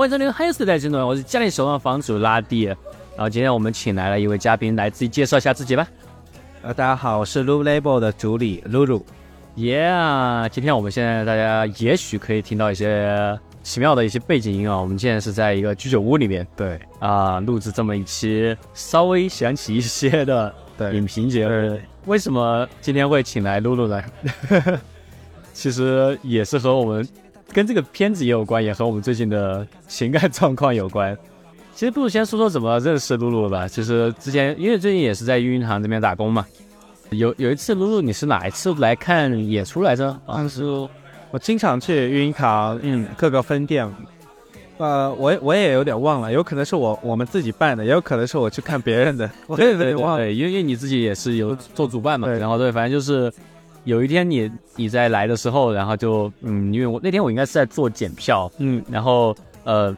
欢迎收听《黑时代争论》，我是家里守望房主拉蒂。然后今天我们请来了一位嘉宾，来自己介绍一下自己吧。呃，大家好，我是 Lulu Label 的主理露露。Yeah，今天我们现在大家也许可以听到一些奇妙的一些背景音啊。我们现在是在一个居酒屋里面对啊、录制这么一期稍微想起一些的对影评节目。为什么今天会请来露露呢？其实也是和我们跟这个片子也有关，也和我们最近的情感状况有关。其实不如先说说怎么认识露露吧。其实之前因为最近也是在育婴堂这边打工嘛，有有一次露露你是哪一次来看演出来着？啊，当时我经常去育婴堂，嗯，各个分店。呃，我我也有点忘了，有可能是我我们自己办的，也有可能是我去看别人的，我也有对点忘了。对，因为因为你自己也是有做主办嘛，对然后对，反正就是有一天你你在来的时候，然后就嗯，因为我那天我应该是在做检票，嗯然后呃，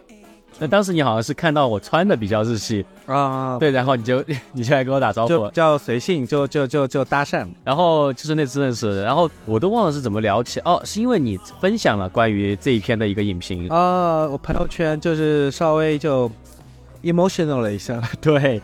那当时你好像是看到我穿的比较日系，啊，对，然后你就 你就来跟我打招呼，叫随性，就就就就搭讪。然后就是那次认识，然后我都忘了是怎么聊起，哦，是因为你分享了关于这一篇的一个影评，啊，我朋友圈就是稍微就 emotional 了一下。对，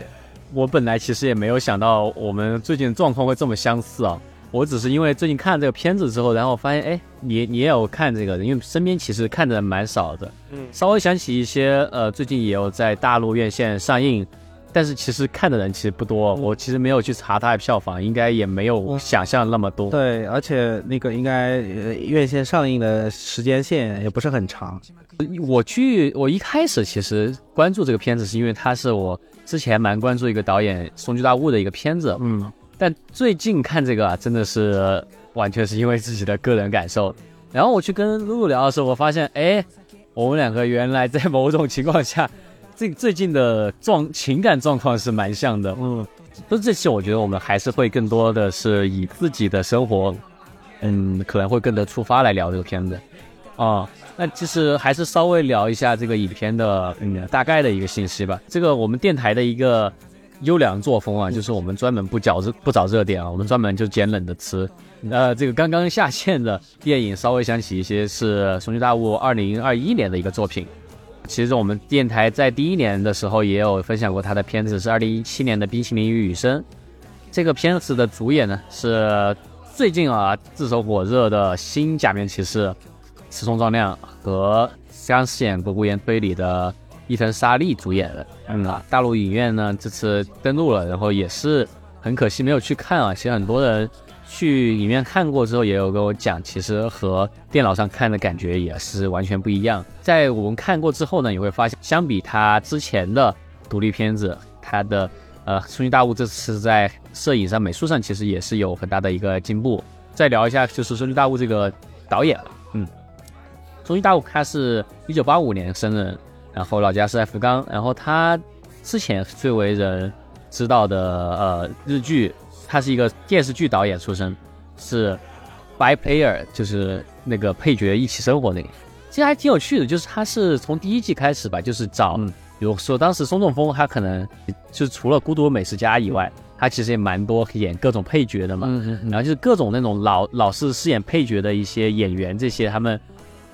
我本来其实也没有想到我们最近的状况会这么相似啊。我只是因为最近看了这个片子之后，然后发现，哎，你你也有看这个，因为身边其实看的人蛮少的，嗯稍微想起一些，呃，最近也有在大陆院线上映，但是其实看的人其实不多。我其实没有去查它的票房，应该也没有嗯想象那么多。对，而且那个应该呃院线上映的时间线也不是很长。我去，我一开始其实关注这个片子，是因为它是我之前蛮关注一个导演松居大悟的一个片子，嗯，但最近看这个啊，真的是完全是因为自己的个人感受。然后我去跟露露聊的时候，我发现，哎，我们两个原来在某种情况下，这最近的状情感状况是蛮像的。嗯，所 以这期我觉得我们还是会更多的是以自己的生活，嗯，可能会更的出发来聊这个片子。啊、那其实还是稍微聊一下这个影片的嗯大概的一个信息吧。这个我们电台的一个优良作风啊，就是我们专门不找热不找热点啊，我们专门就捡冷的吃。呃，这个刚刚下线的电影，稍微想起一些是熊出大物二零二一年的一个作品。其实我们电台在第一年的时候也有分享过他的片子，是二零一七年的《冰淇淋与雨声》。这个片子的主演呢是最近啊炙手火热的新假面骑士赤松壮亮和刚饰演过《孤言推理》的伊藤沙莉主演的。嗯啊，大陆影院呢这次登陆了，然后也是很可惜没有去看啊。其实很多人去影院看过之后，也有跟我讲，其实和电脑上看的感觉也是完全不一样。在我们看过之后呢，你会发现，相比他之前的独立片子，他的呃松居大雾这次在摄影上、美术上其实也是有很大的一个进步。再聊一下，就是松居大雾这个导演，嗯，松居大物他是一九八五年生人，然后老家是在福冈，然后他之前最为人知道的呃日剧，他是一个电视剧导演出身，是 by player，就是那个配角一起生活那个。其实还挺有趣的，就是他是从第一季开始吧，就是找，嗯比如说当时松中丰他可能就是除了《孤独美食家》以外，他其实也蛮多演各种配角的嘛。嗯嗯然后就是各种那种老老是饰演配角的一些演员，这些他们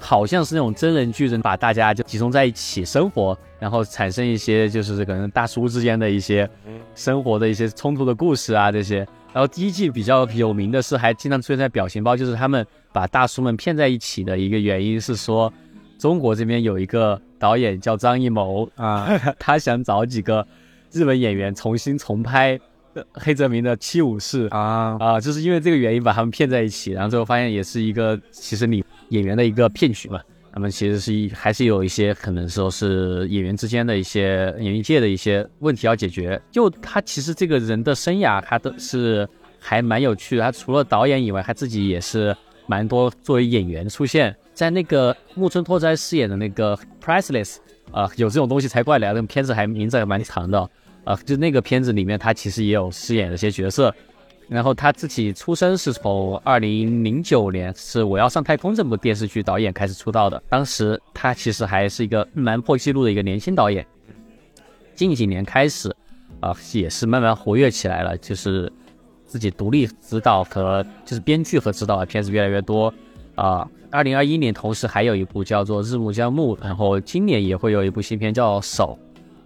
好像是那种真人剧人，把大家就集中在一起生活，然后产生一些就是可能大叔之间的一些生活的一些冲突的故事啊这些。然后第一季比较有名的是还经常出现在表情包，就是他们把大叔们骗在一起的一个原因是说，中国这边有一个导演叫张艺谋，啊，他想找几个日本演员重新重拍呃黑泽明的《七武士》啊，啊，就是因为这个原因把他们骗在一起，然后最后发现也是一个其实你演员的一个骗局嘛。他们其实是还是有一些可能说是演员之间的一些演艺界的一些问题要解决。就他其实这个人的生涯，他都是还蛮有趣的。他除了导演以外，他自己也是蛮多作为演员出现在那个木村拓哉饰演的那个 Priceless 啊、有这种东西才怪嘞！那个片子还名字还蛮长的啊、就那个片子里面他其实也有饰演了些角色。然后他自己出生是从二零零九年是《我要上太空》这部电视剧导演开始出道的，当时他其实还是一个蛮破纪录的一个年轻导演。近几年开始，啊、也是慢慢活跃起来了，就是自己独立指导和就是编剧和指导的片子越来越多。啊，二零二一年同时还有一部叫做《日暮江暮》，然后今年也会有一部新片叫《手》，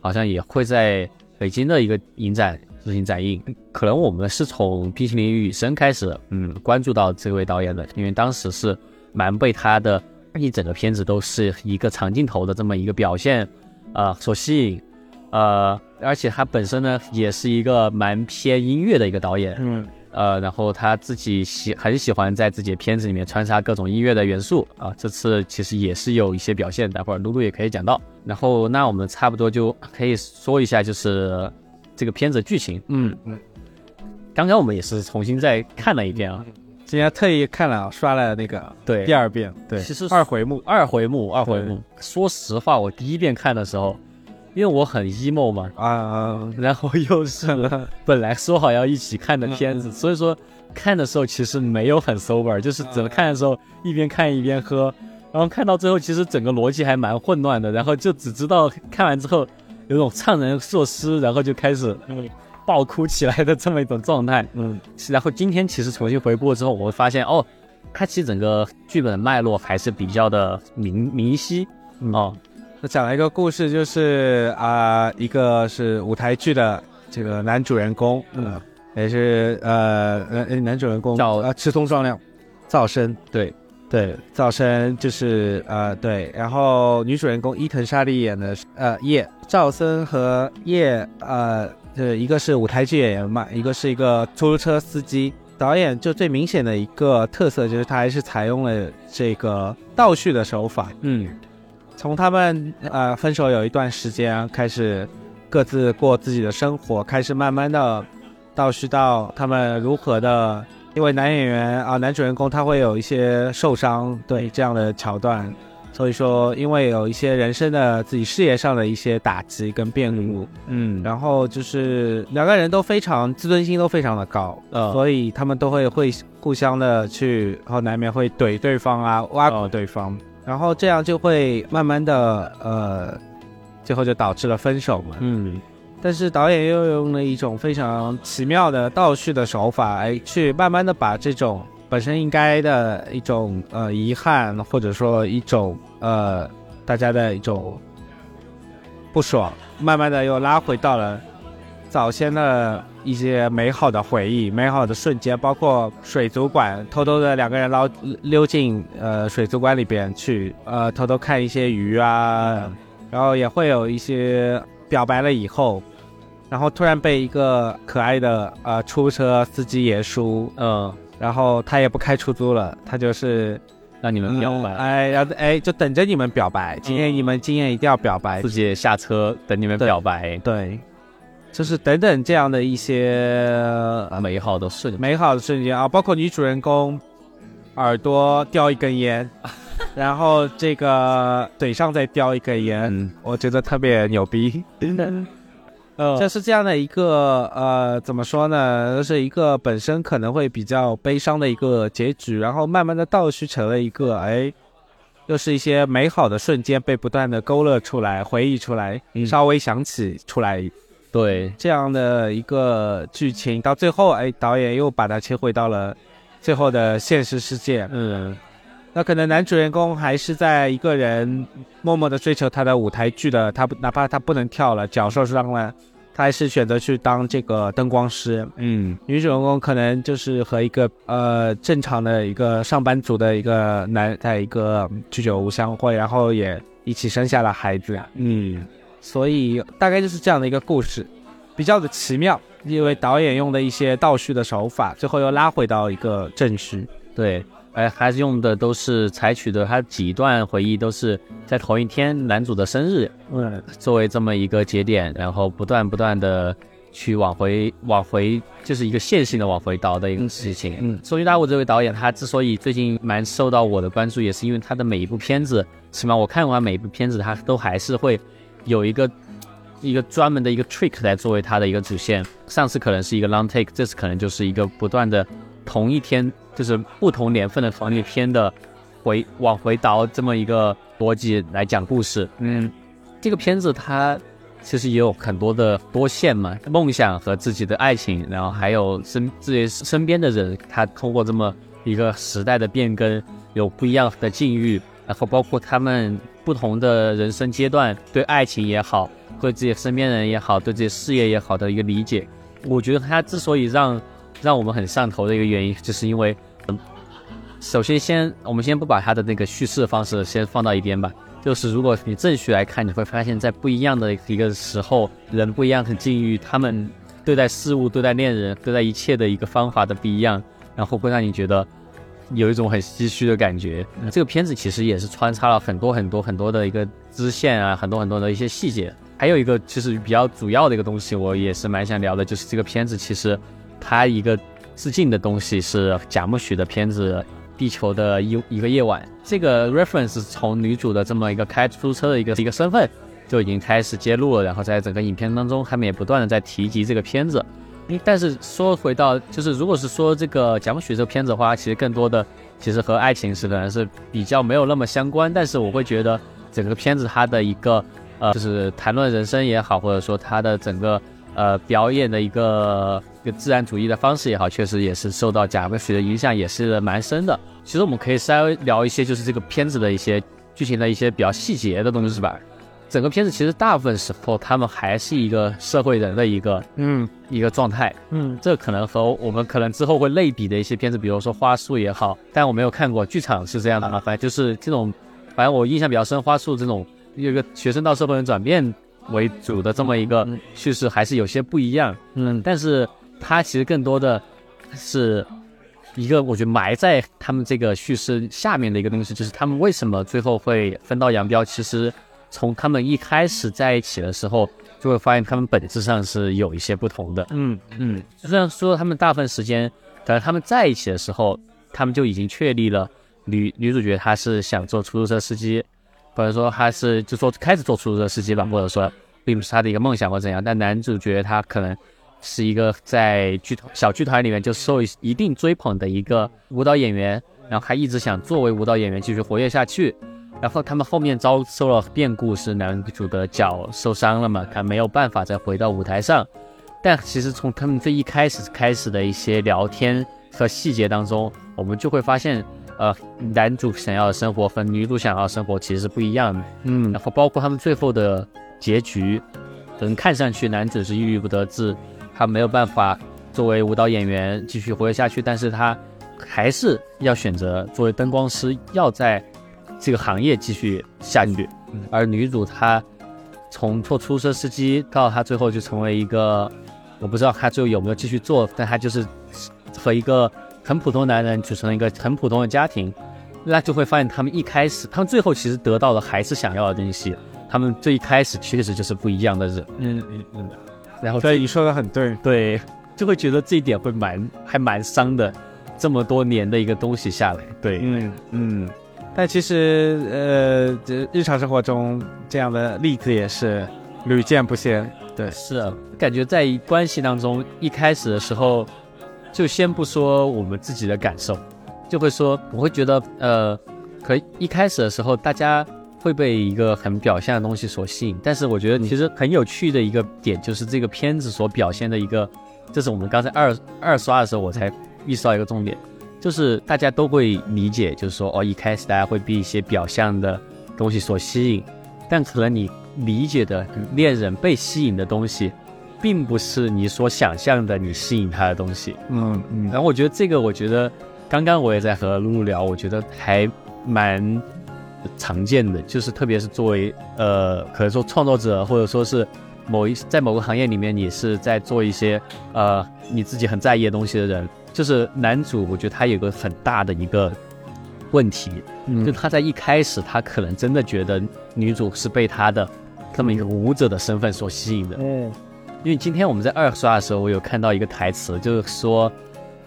好像也会在北京的一个影展进行展映。可能我们是从《冰淇淋与雨声》开始，嗯，关注到这位导演的，因为当时是蛮被他的一整个片子都是一个长镜头的这么一个表现，呃，所吸引。呃，而且他本身呢也是一个蛮偏音乐的一个导演，嗯呃，然后他自己喜很喜欢在自己的片子里面穿插各种音乐的元素啊，这次其实也是有一些表现，待会儿露露也可以讲到。然后那我们差不多就可以说一下，就是这个片子剧情。嗯嗯，刚刚我们也是重新再看了一遍啊，今天特意看了刷了那个对。第二遍，对，其实二回目，二回目，二回目。说实话，我第一遍看的时候，因为我很 emo 嘛，啊，然后又是 本来说好要一起看的片子，所以说看的时候其实没有很 sober，就是怎么看的时候一边看一边喝，然后看到最后其实整个逻辑还蛮混乱的，然后就只知道看完之后有种怅然若失，然后就开始爆哭起来的这么一种状态。嗯。然后今天其实重新回顾之后，我会发现哦，它其实整个剧本的脉络还是比较的明明晰。哦，那讲了一个故事，就是啊、一个是舞台剧的这个男主人公，嗯，也是呃呃男主人公叫呃赤松壮亮，噪声，对对，噪声就是呃对，然后女主人公伊藤沙莉演的呃叶赵森和叶呃，呃一个是舞台剧演员嘛，一个是一个出租车司机。导演就最明显的一个特色就是他还是采用了这个倒叙的手法，嗯从他们呃分手有一段时间开始，各自过自己的生活，开始慢慢的倒叙到他们如何的，因为男演员啊、男主人公他会有一些受伤，对这样的桥段，所以说因为有一些人生的自己事业上的一些打击跟变故，嗯，然后就是两个人都非常自尊心都非常的高，呃。所以他们都会会互相的去，然后难免会怼对方啊，挖对方，然后这样就会慢慢的呃，最后就导致了分手嘛。嗯但是导演又用了一种非常奇妙的倒叙的手法，哎，去慢慢的把这种本身应该的一种呃遗憾，或者说一种呃大家的一种不爽，慢慢的又拉回到了早先的一些美好的回忆、美好的瞬间，包括水族馆偷偷的两个人捞溜进呃水族馆里边去，呃偷偷看一些鱼啊，然后也会有一些表白了以后，然后突然被一个可爱的呃出租车司机爷叔，嗯，然后他也不开出租了，他就是让你们表白，哎，然后哎就等着你们表白，今天你们今天一定要表白，自己也下车等你们表白，对，就是等等这样的一些呃美好的瞬间。美好的瞬间啊，包括女主人公耳朵叼一根烟，然后这个嘴上再叼一根烟，嗯。我觉得特别牛逼。呃这是这样的一个呃，怎么说呢？就是一个本身可能会比较悲伤的一个结局，然后慢慢的倒叙成了一个哎，又是一些美好的瞬间被不断的勾勒出来、回忆出来，嗯稍微想起出来对，这样的一个剧情，到最后哎，导演又把它切回到了最后的现实世界。嗯那可能男主人公还是在一个人默默的追求他的舞台剧的，他不哪怕他不能跳了，脚受伤了，他还是选择去当这个灯光师。嗯女主人公可能就是和一个呃正常的一个上班族的一个男，在一个居酒屋相会，然后也一起生下了孩子。嗯所以大概就是这样的一个故事，比较的奇妙，因为导演用的一些倒叙的手法，最后又拉回到一个正序。对，哎，还是用的都是采取的，他几段回忆都是在同一天男主的生日嗯作为这么一个节点，然后不断不断的去往回往回，就是一个线性的往回倒的一个事情。嗯松居大悟这位导演，他之所以最近蛮受到我的关注，也是因为他的每一部片子，起码我看过他每一部片子，他都还是会有一个一个专门的一个 trick 来作为他的一个主线。上次可能是一个 long take，这次可能就是一个不断的同一天，就是不同年份的同一天的回往回倒这么一个逻辑来讲故事。嗯，这个片子它其实也有很多的多线嘛，梦想和自己的爱情，然后还有身自己身边的人，他通过这么一个时代的变更，有不一样的境遇，然后包括他们不同的人生阶段，对爱情也好，对自己身边人也好，对自己事业也好的一个理解。我觉得他之所以让让我们很上头的一个原因，就是因为，首先先我们先不把他的那个叙事方式先放到一边吧。就是如果你正序来看，你会发现在不一样的一个时候，人不一样的境遇，他们对待事物、对待恋人、对待一切的一个方法的不一样，然后会让你觉得有一种很唏嘘的感觉。这个片子其实也是穿插了很多很多很多的一个支线啊，很多很多的一些细节。还有一个其实比较主要的一个东西，我也是蛮想聊的，就是这个片子其实它一个致敬的东西是贾木许的片子。地球的一一个夜晚，这个 reference 从女主的这么一个开出租车的一个一个身份就已经开始揭露了，然后在整个影片当中，他们也不断的在提及这个片子。但是说回到，就是如果是说这个贾木许这个片子的话，其实更多的其实和爱情是可能是比较没有那么相关。但是我会觉得整个片子它的一个呃，就是谈论人生也好，或者说它的整个。呃，表演的一个个自然主义的方式也好，确实也是受到贾维许的影响，也是蛮深的。其实我们可以稍微聊一些，就是这个片子的一些剧情的一些比较细节的东西是吧。整个片子其实大部分时候，他们还是一个社会人的一个嗯一个状态，嗯，这可能和我们可能之后会类比的一些片子，比如说《花束》也好，但我没有看过剧场是这样的，反正就是这种，反正我印象比较深，《花束》这种有一个学生到社会人转变。为主的这么一个叙事还是有些不一样，嗯，但是它其实更多的是一个我觉得埋在他们这个叙事下面的一个东西，就是他们为什么最后会分道扬镳。其实从他们一开始在一起的时候，就会发现他们本质上是有一些不同的，嗯嗯。虽然说他们大部分时间，可能他们在一起的时候，他们就已经确立了女女主角她是想做出租车司机。或者说他是就说开始做出租车司机吧，或者说并不是他的一个梦想或怎样。但男主角他可能是一个在剧团小剧团里面就受一定追捧的一个舞蹈演员，然后他一直想作为舞蹈演员继续活跃下去。然后他们后面遭受了变故，是男主的脚受伤了嘛，他没有办法再回到舞台上。但其实从他们最一开始开始的一些聊天和细节当中，我们就会发现。呃，男主想要的生活和女主想要的生活其实是不一样的。嗯，然后包括他们最后的结局，可能看上去男主是郁郁不得志，他没有办法作为舞蹈演员继续活跃下去，但是他还是要选择作为灯光师，要在这个行业继续下去。而女主她从做出租车司机到她最后就成为一个，我不知道她最后有没有继续做，但她就是和一个。很普通男人组成了一个很普通的家庭，那就会发现他们一开始，他们最后其实得到的还是想要的东西。他们最一开始确实就是不一样的人。嗯嗯嗯。然后，对你说的很对，对，就会觉得这一点会蛮还蛮伤的。这么多年的一个东西下来，对，嗯嗯。但其实，呃，这日常生活中这样的例子也是屡见不鲜。对，是啊，感觉在关系当中一开始的时候。就先不说我们自己的感受，就会说我会觉得，呃，可一开始的时候大家会被一个很表象的东西所吸引，但是我觉得其实很有趣的一个点就是这个片子所表现的一个，这是我们刚才二二刷的时候我才意识到一个重点，就是大家都会理解，就是说哦，一开始大家会被一些表象的东西所吸引，但可能你理解的恋人被吸引的东西。并不是你所想象的你吸引他的东西，嗯嗯。然后我觉得这个，我觉得刚刚我也在和露露聊，我觉得还蛮常见的，就是特别是作为呃，可能说创作者，或者说是某一在某个行业里面，你是在做一些呃你自己很在意的东西的人，就是男主，我觉得他有个很大的一个问题，嗯。就他在一开始他可能真的觉得女主是被他的这么一个舞者的身份所吸引的，嗯。因为今天我们在二刷的时候，我有看到一个台词，就是说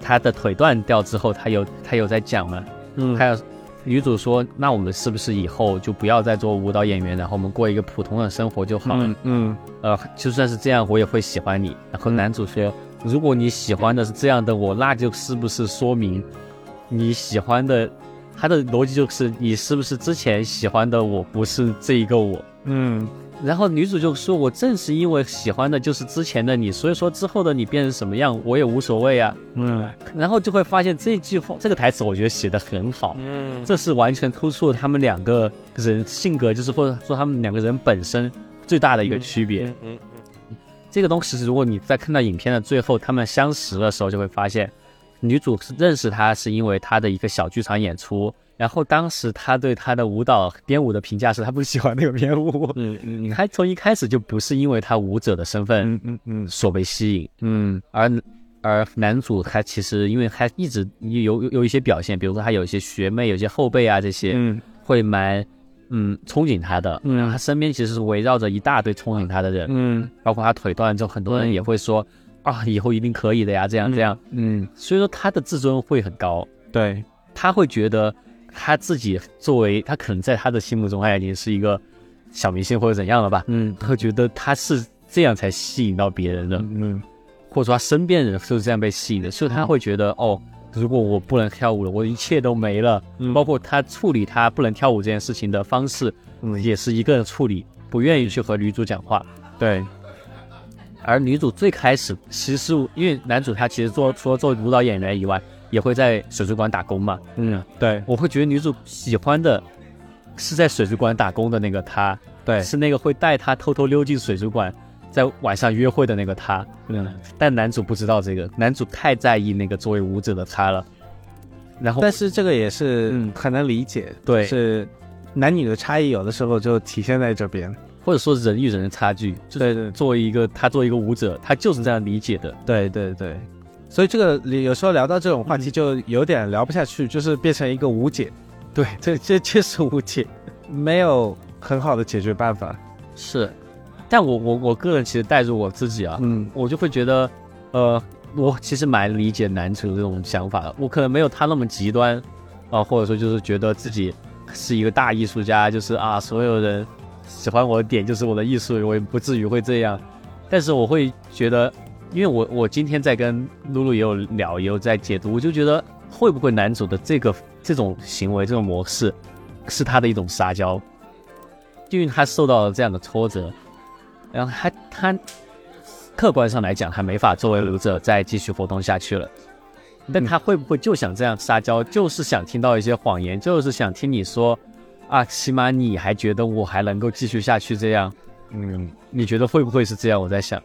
他的腿断掉之后，他有他有在讲嘛，嗯，他有女主说，那我们是不是以后就不要再做舞蹈演员，然后我们过一个普通的生活就好了？嗯，呃，就算是这样，我也会喜欢你。然后男主说，如果你喜欢的是这样的我，那就是不是说明你喜欢的，他的逻辑就是你是不是之前喜欢的我不是这一个我？嗯然后女主就说：“我正是因为喜欢的就是之前的你，所以说之后的你变成什么样我也无所谓啊。嗯”然后就会发现这句话这个台词我觉得写的很好，嗯这是完全突出了他们两个人性格，就是或者说他们两个人本身最大的一个区别。嗯这个东西，如果你在看到影片的最后他们相识的时候，就会发现，女主是认识他是因为他的一个小剧场演出，然后当时他对他的舞蹈编舞的评价是他不喜欢那个编舞，嗯嗯他从一开始就不是因为他舞者的身份嗯嗯嗯。所被吸引，嗯。而而男主他其实因为他一直有有有一些表现，比如说他有一些学妹、有些后辈啊这些，嗯。会蛮嗯憧憬他的，嗯。他身边其实是围绕着一大堆憧憬他的人，嗯。包括他腿断了之后，很多人也会说啊，以后一定可以的呀，这样这样。嗯，所以说他的自尊会很高，对，他会觉得他自己作为他可能在他的心目中他已经是一个小明星或者怎样了吧，嗯他会觉得他是这样才吸引到别人的，嗯或者说他身边人就是这样被吸引的，所以他会觉得哦。如果我不能跳舞了，我一切都没了。嗯包括他处理他不能跳舞这件事情的方式，嗯也是一个人处理，不愿意去和女主讲话。对，而女主最开始其实因为男主他其实做除了做舞蹈演员以外，也会在水族馆打工嘛。嗯对我会觉得女主喜欢的是在水族馆打工的那个他，对，是那个会带他偷偷溜进水族馆，在晚上约会的那个他。嗯，但男主不知道这个，男主太在意那个作为舞者的他了。然后但是这个也是嗯很难理解，对是男女的差异，有的时候就体现在这边。或者说人与人的差距，就是对对作为一个他作为一个舞者，他就是这样理解的。对对对，所以这个有时候聊到这种话题就有点聊不下去，就是变成一个无解。对，这这确实无解，没有很好的解决办法。是，但我我我个人其实带着我自己啊，嗯我就会觉得，呃，我其实蛮理解男主这种想法的。我可能没有他那么极端，啊、或者说就是觉得自己是一个大艺术家，就是啊，所有人喜欢我的点就是我的艺术，我也不至于会这样。但是我会觉得，因为我我今天在跟露露也有聊，也有在解读，我就觉得会不会男主的这个这种行为这种模式，是他的一种撒娇，因为他受到了这样的挫折，然后他他客观上来讲，他没法作为舞者再继续活动下去了。但他会不会就想这样撒娇，就是想听到一些谎言，就是想听你说，啊，起码你还觉得我还能够继续下去这样？嗯，你觉得会不会是这样？我在想，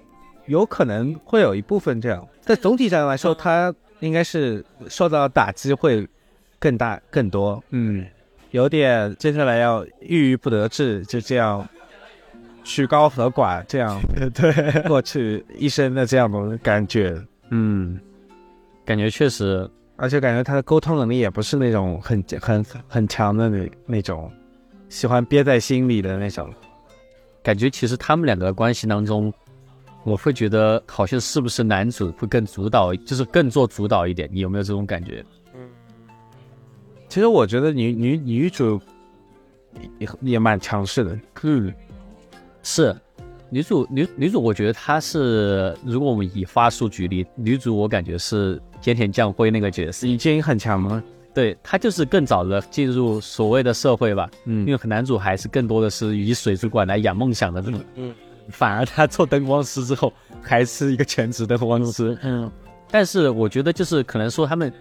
有可能会有一部分这样，但总体上来说，他应该是受到打击会更大更多。嗯，有点接下来要郁郁不得志，就这样曲高和寡，这样 对。过去一生的这样的感觉，嗯，感觉确实，而且感觉他的沟通能力也不是那种很很很强的那那种，喜欢憋在心里的那种。感觉其实他们两个关系当中，我会觉得好像是不是男主会更主导，就是更做主导一点？你有没有这种感觉？其实我觉得女女女主也也蛮强势的，嗯，是女主女女主，我觉得她是，如果我们以花束举例，女主我感觉是甜甜酱辉那个角色，已经很强吗。对她就是更早的进入所谓的社会吧，嗯因为男主还是更多的是以水族馆来养梦想的这种，嗯，反而他做灯光师之后还是一个全职灯光师，嗯。但是我觉得就是可能说他们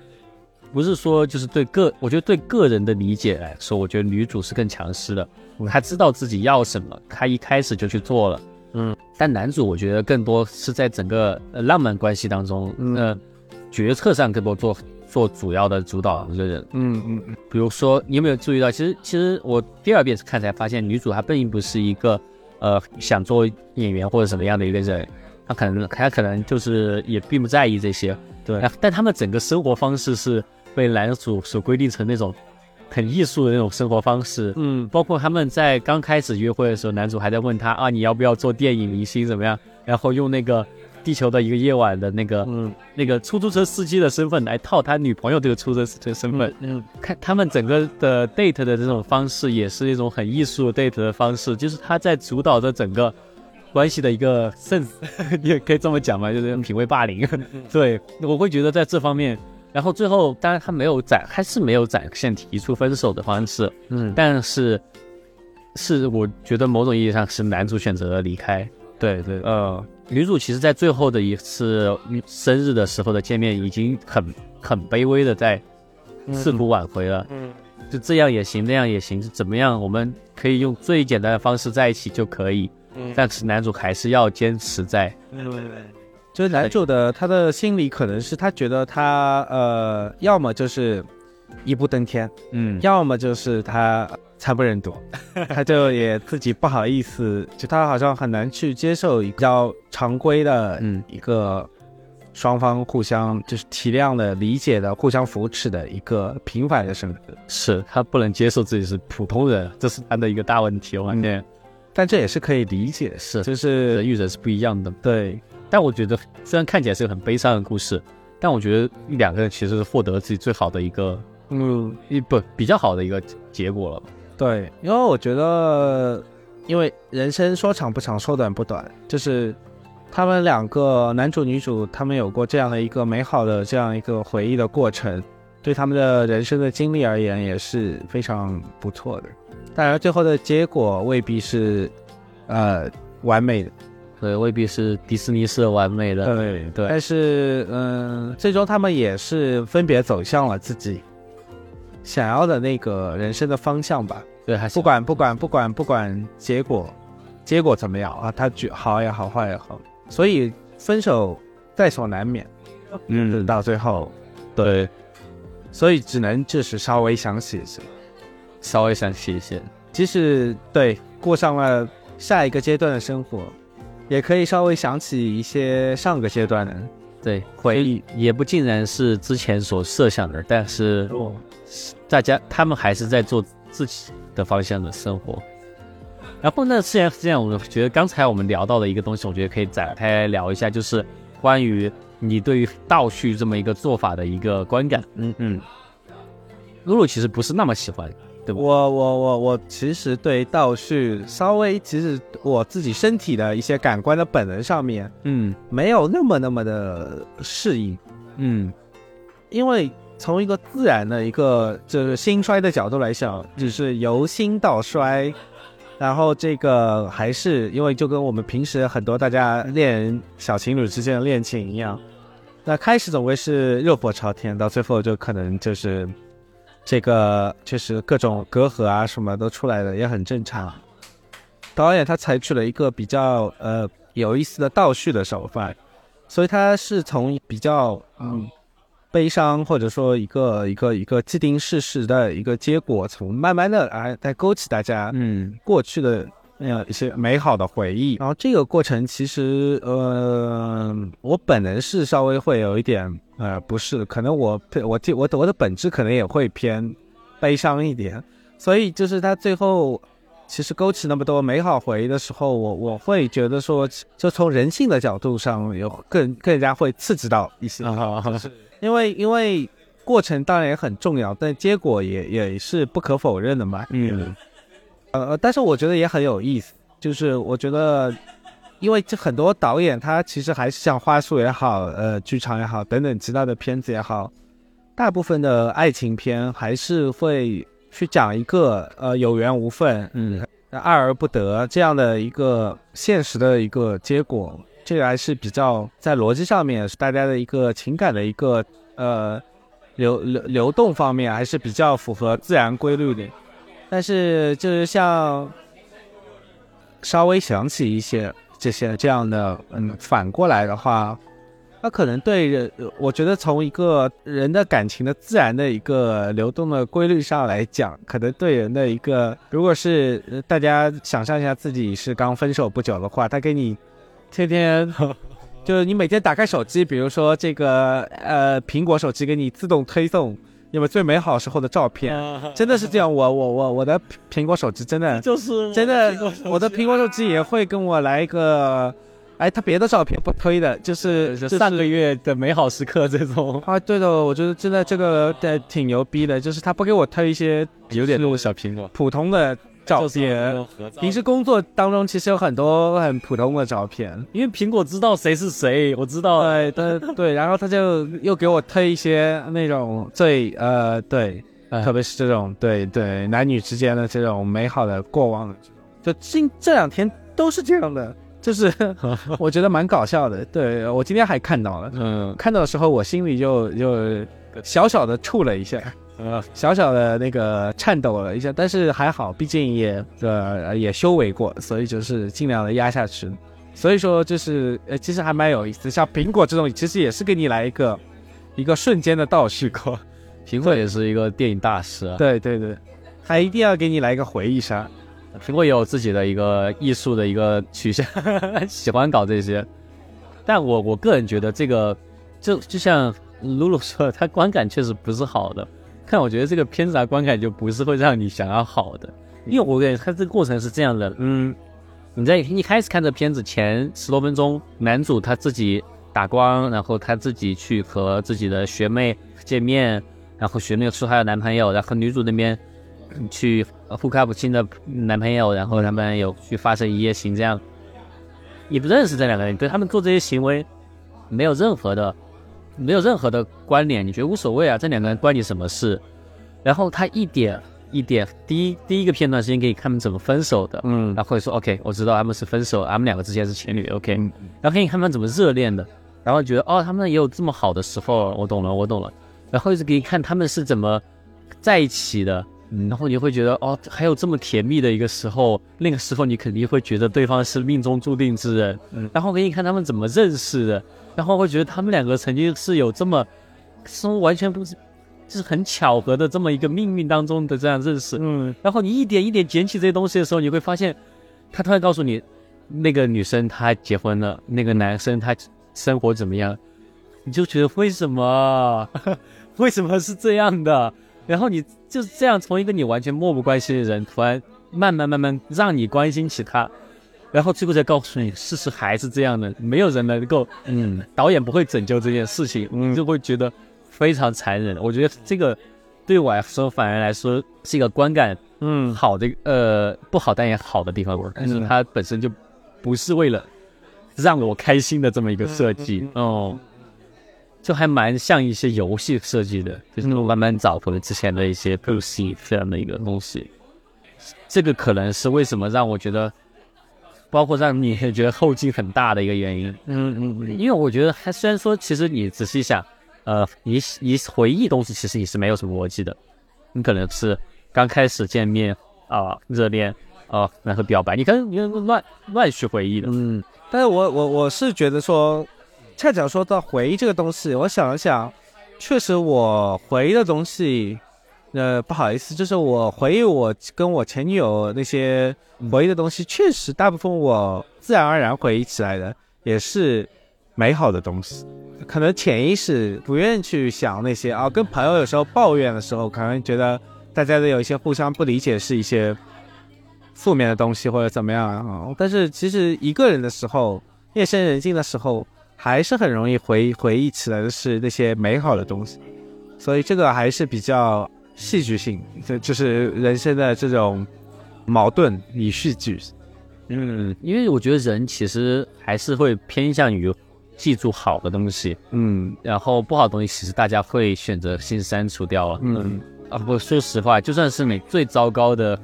不是说就是对个，我觉得对个人的理解来说，我觉得女主是更强势的，她知道自己要什么，她一开始就去做了。嗯，但男主我觉得更多是在整个呃浪漫关系当中，嗯。呃，决策上更多做做主要的主导的人。嗯嗯嗯。比如说，你有没有注意到，其实其实我第二遍看才发现，女主她并不是一个呃想做演员或者什么样的一个人，他可能他可能就是也并不在意这些，对。啊但他们整个生活方式是被男主所规定成那种很艺术的那种生活方式，嗯。包括他们在刚开始约会的时候，男主还在问他啊，你要不要做电影明星怎么样？然后用那个地球的一个夜晚的那个、嗯那个出租车司机的身份来套他女朋友这个出租车身份。嗯看他们整个的 date 的这种方式，也是一种很艺术 date 的方式，就是他在主导着整个关系的一个甚，你 也可以这么讲嘛，就是品味霸凌。对，我会觉得在这方面，然后最后当然他没有展，还是没有展现提出分手的方式，嗯但是是我觉得某种意义上是男主选择了离开。对对，呃，女主其实，在最后的一次生日的时候的见面，已经很很卑微的在试图挽回了。嗯，就这样也行，那样也行，是怎么样？我们可以用最简单的方式在一起就可以。嗯但是男主还是要坚持在。就是男主的他的心里可能是他觉得他呃，要么就是一步登天，嗯，要么就是他惨不忍睹，他就也自己不好意思，就他好像很难去接受比较常规的嗯一个双方互相就是体谅的、理解的、互相扶持的一个平凡的生活。是他不能接受自己是普通人，这是他的一个大问题。我感觉但这也是可以理解，是就是人与人是不一样的。对，但我觉得，虽然看起来是个很悲伤的故事，但我觉得两个人其实是获得自己最好的一个嗯，一不比较好的一个结果了。对，因为我觉得，因为人生说长不长，说短不短，就是他们两个男主女主，他们有过这样的一个美好的这样一个回忆的过程，对他们的人生的经历而言也是非常不错的。当然，最后的结果未必是呃完美的，对，未必是迪士尼式完美的。对对但是嗯、最终他们也是分别走向了自己想要的那个人生的方向吧。对，还是不管不管不管不管结果，结果怎么样啊，他觉好也好，坏也好，所以分手在所难免，嗯，到最后，对，所以只能就是稍微想起一些，稍微详细一些。即使对过上了下一个阶段的生活，也可以稍微想起一些上个阶段的对，回忆。也不尽然是之前所设想的，但是哦大家他们还是在做自己的方向的生活。然后呢，既然是这样，我觉得刚才我们聊到的一个东西，我觉得可以展开聊一下，就是关于你对于倒叙这么一个做法的一个观感。嗯嗯，露露其实不是那么喜欢，对吧？我我我我其实对倒叙稍微，其实我自己身体的一些感官的本能上面嗯没有那么那么的适应。嗯因为从一个自然的一个就是兴衰的角度来想，只是由兴到衰，然后这个还是因为就跟我们平时很多大家恋小情侣之间的恋情一样，那开始总归是热火朝天，到最后就可能就是这个确实各种隔阂啊什么都出来了，也很正常。导演他采取了一个比较呃有意思的倒叙的手法，所以他是从比较嗯悲伤或者说一个一个一个既定事实的一个结果，从慢慢的啊在勾起大家嗯过去的那样一些美好的回忆。然后这个过程其实呃，我本人是稍微会有一点呃不是，可能我我我我的我的本质可能也会偏悲伤一点，所以就是他最后。其实勾起那么多美好回忆的时候，我我会觉得说，就从人性的角度上，有更更加会刺激到一些。啊，因为因为过程当然也很重要，但结果也也是不可否认的嘛。嗯呃，但是我觉得也很有意思，就是我觉得，因为这很多导演他其实还是像花束也好，呃，剧场也好等等其他的片子也好，大部分的爱情片还是会去讲一个呃有缘无分，嗯爱而不得这样的一个现实的一个结果，这个还是比较在逻辑上面是大家的一个情感的一个呃流流流动方面还是比较符合自然规律的。但是就是像稍微想起一些这些这样的，嗯，反过来的话，那可能对人，我觉得从一个人的感情的自然的一个流动的规律上来讲，可能对人的一个，如果是大家想象一下自己是刚分手不久的话，他给你天天。就是你每天打开手机，比如说这个呃苹果手机给你自动推送你们最美好时候的照片，真的是这样。我我我我的苹果手机真的 就是真的，我的苹果手机也会跟我来一个，哎，他别的照片不推的，就是就上个月的美好时刻这种，啊，对的，我觉得真的这个的挺牛逼的，就是他不给我推一些有点那种小苹果普通的照片。平时工作当中其实有很多很普通的照片，因为苹果知道谁是谁，我知道，对对 对，然后他就又给我推一些那种最呃对哎特别是这种对对男女之间的这种美好的过往的这种，就近这两天都是这样的，就是 我觉得蛮搞笑的。对我今天还看到了，嗯看到的时候我心里就就小小的怵了一下，呃小小的那个颤抖了一下，但是还好，毕竟也呃也修为过，所以就是尽量的压下去。所以说就是呃其实还蛮有意思，像苹果这种其实也是给你来一个一个瞬间的倒叙过。苹果也是一个电影大师啊，对 对对，还一定要给你来一个回忆杀。苹果也有自己的一个艺术的一个取向，喜欢搞这些。但我我个人觉得这个，就就像露露说的，它观感确实不是好的。看，我觉得这个片子啊，观感就不是会让你想要好的，因为我感觉它这个过程是这样的，嗯，你在一开始看这片子前十多分钟，男主他自己打光，然后他自己去和自己的学妹见面，然后学妹说她有男朋友，然后女主那边嗯去互卡普新的男朋友，然后他们有去发生一夜情，这样。你不认识这两个人，对他们做这些行为没有任何的没有任何的关联，你觉得无所谓啊？这两个人关你什么事？然后他一点一点，第一第一个片段时间给你看他们怎么分手的，嗯。然后会说 OK，我知道他们是分手，他们两个之间是情侣，OK，嗯。然后给你看他们怎么热恋的，然后觉得哦，他们也有这么好的时候，我懂了，我懂了，然后一直给你看他们是怎么在一起的，嗯然后你会觉得哦，还有这么甜蜜的一个时候，那个时候你肯定会觉得对方是命中注定之人，嗯。然后给你看他们怎么认识的，然后会觉得他们两个曾经是有这么，是完全不是，就是很巧合的这么一个命运当中的这样认识，嗯。然后你一点一点捡起这些东西的时候，你会发现，他突然告诉你，那个女生她结婚了，那个男生他生活怎么样，你就觉得为什么，为什么是这样的？然后你就是这样从一个你完全漠不关心的人，突然慢慢慢慢让你关心起他，然后最后再告诉你事实还是这样的，没有人能够，嗯，导演不会拯救这件事情，嗯。就会觉得非常残忍。我觉得这个对我来说反而来说是一个观感嗯。好的呃不好但也好的地方，但是它本身就不是为了让我开心的这么一个设计哦，就还蛮像一些游戏设计的，就是那种慢慢找回之前的一些游戏这样的一个东西。这个可能是为什么让我觉得，包括让你也觉得后劲很大的一个原因。嗯嗯因为我觉得，还虽然说，其实你仔细想，呃，你你回忆东西，其实你是没有什么逻辑的。你可能是刚开始见面啊、热恋啊、然后表白，你可能你乱乱去回忆的。嗯，但是我我我是觉得说，恰巧说到回忆这个东西，我想了想，确实我回忆的东西，呃，不好意思，就是我回忆我跟我前女友那些回忆的东西，确实大部分我自然而然回忆起来的也是美好的东西。可能潜意识不愿意去想那些啊，跟朋友有时候抱怨的时候，可能觉得大家的有一些互相不理解，是一些负面的东西或者怎么样啊。但是其实一个人的时候，夜深人静的时候，还是很容易回回忆起来的是那些美好的东西。所以这个还是比较戏剧性，这就是人生的这种矛盾与戏剧。嗯，因为我觉得人其实还是会偏向于记住好的东西，嗯然后不好的东西，其实大家会选择性删除掉了。嗯啊，不，说实话，就算是你最糟糕的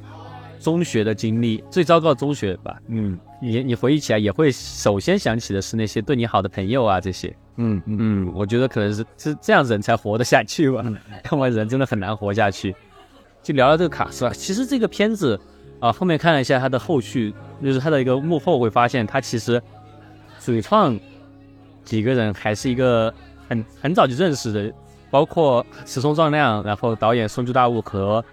中学的经历，最糟糕的中学吧，嗯你你回忆起来也会首先想起的是那些对你好的朋友啊，这些。嗯嗯。嗯，我觉得可能是是这样人才活得下去吧，要不然人真的很难活下去。就聊聊这个卡斯吧，其实这个片子啊，后面看了一下它的后续，就是它的一个幕后，会发现它其实主创几个人还是一个很很早就认识的，包括石松壮亮，然后导演松居大悟和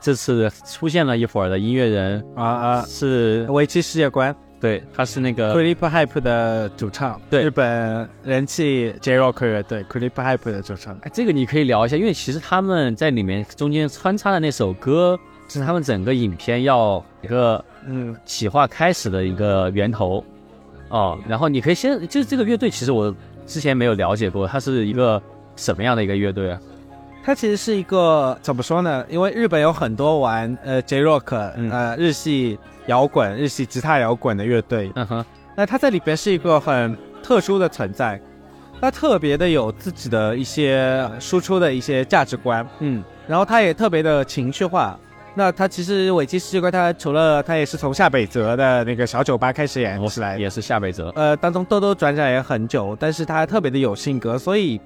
这次出现了一会儿的音乐人啊啊，是，围棋世界观对，他是那个 Clip Hype 的主唱，对日本人气 J Rock 乐队 Clip Hype 的主唱。哎，这个你可以聊一下，因为其实他们在里面中间穿插的那首歌，是他们整个影片要一个嗯企划开始的一个源头哦。然后你可以先，就是这个乐队，其实我之前没有了解过，它是一个什么样的一个乐队啊？它其实是一个怎么说呢？因为日本有很多玩呃 J Rock 嗯呃日系摇滚、日系吉他摇滚的乐队，嗯哼，那它在里边是一个很特殊的存在，它特别的有自己的一些输出的一些价值观，嗯然后它也特别的情绪化。那他其实尾崎世界观，它除了他也是从下北泽的那个小酒吧开始演起来，也是下北泽。呃，当中兜兜转转也很久，但是他特别的有性格，所以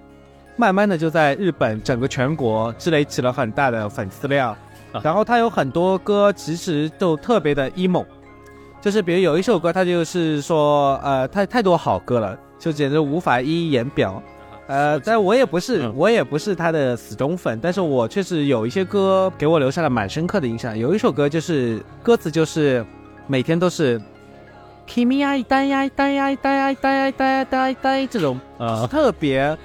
慢慢的就在日本整个全国积累起了很大的粉丝量。啊然后他有很多歌其实就特别的 emo，就是比如有一首歌，他就是说，呃，太太多好歌了，就简直无法一一言表。呃，但我也不是，嗯我也不是他的死忠粉，但是我确实有一些歌给我留下了蛮深刻的印象。有一首歌就是歌词就是每天都是 “kimi 爱呆爱呆爱呆爱呆爱呆爱呆爱呆”这种啊特别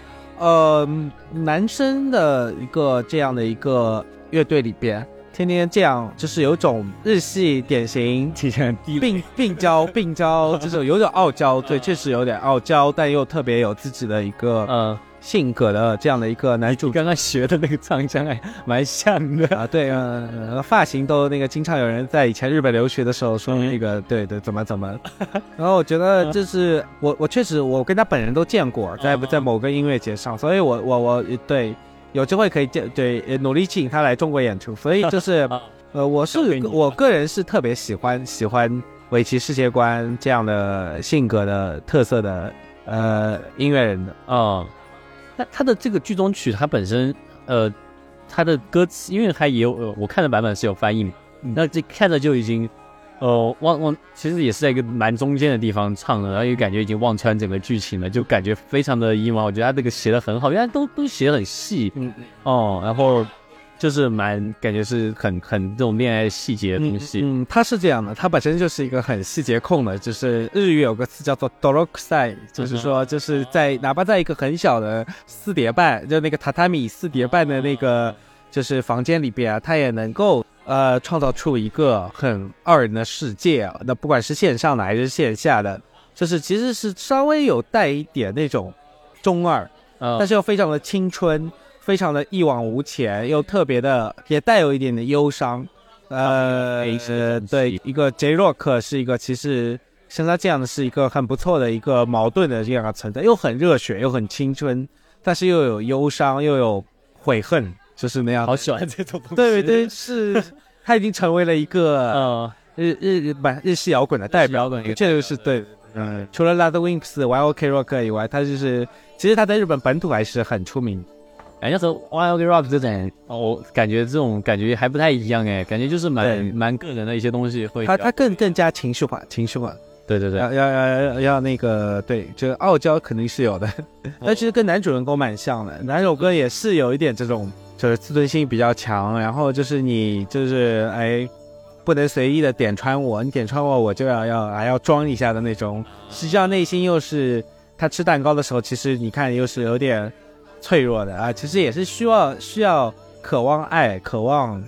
呃男生的一个这样的一个乐队里边，天天这样就是有种日系典型提前病病娇病娇，这 种有点傲娇，对，确实有点傲娇，但又特别有自己的一个嗯，性格的这样的一个男主。刚刚学的那个唱腔哎蛮像的。啊，对，呃，呃发型都那个，经常有人在以前日本留学的时候说那个，对对，怎么怎么，然后我觉得就是我我确实我跟他本人都见过，在在某个音乐节上，所以我我我对有机会可以见，对呃努力吸引他来中国演出，所以就是 啊。呃，我是我个人是特别喜欢喜欢围棋世界观这样的性格的特色的呃音乐人的，啊，那他的这个剧中曲，它本身呃，它的歌词，因为它也有呃，我看的版本是有翻译嘛，那这看着就已经。呃，忘忘，其实也是在一个蛮中间的地方唱的，然后也感觉已经忘穿整个剧情了，就感觉非常的 emo。我觉得他这个写的很好，因为他都都写的很细嗯哦，然后就是蛮感觉是很很这种恋爱细节的东西。嗯，他是这样的，他本身就是一个很细节控的，就是日语有个词叫做 “dorokusai”，就是说就是在哪怕在一个很小的四叠半，就那个榻榻米四叠半的那个就是房间里边啊，他也能够呃创造出一个很二人的世界啊。那不管是线上的还是线下的，就是其实是稍微有带一点那种中二，嗯但是又非常的青春，非常的一往无前，又特别的也带有一点的忧伤。呃，呃对，一个 J Rock 是一个其实像他这样的是一个很不错的一个矛盾的这样的存在，又很热血，又很青春，但是又有忧伤，又有悔恨，就是那样。好喜欢这种东西。对对，是他已经成为了一个呃，日日日本日系摇滚的代表，摇滚一个确实是对。嗯，除了 Lad Wimps、YOK Rock 以外，他就是其实他在日本本土还是很出名。感觉和 Wild Rock 这种，哦我感觉这种感觉还不太一样哎，感觉就是蛮蛮个人的一些东西会。他他更更加情绪化，情绪化，对对对，要要要要要那个对，这个傲娇肯定是有的，但其实跟男主人公蛮像的，男主歌也是有一点这种，就是自尊心比较强，然后就是你就是哎，不能随意的点穿我，你点穿我我就要要还要装一下的那种，实际上内心又是他吃蛋糕的时候，其实你看又是有点脆弱的啊，其实也是需要需要渴望爱、渴望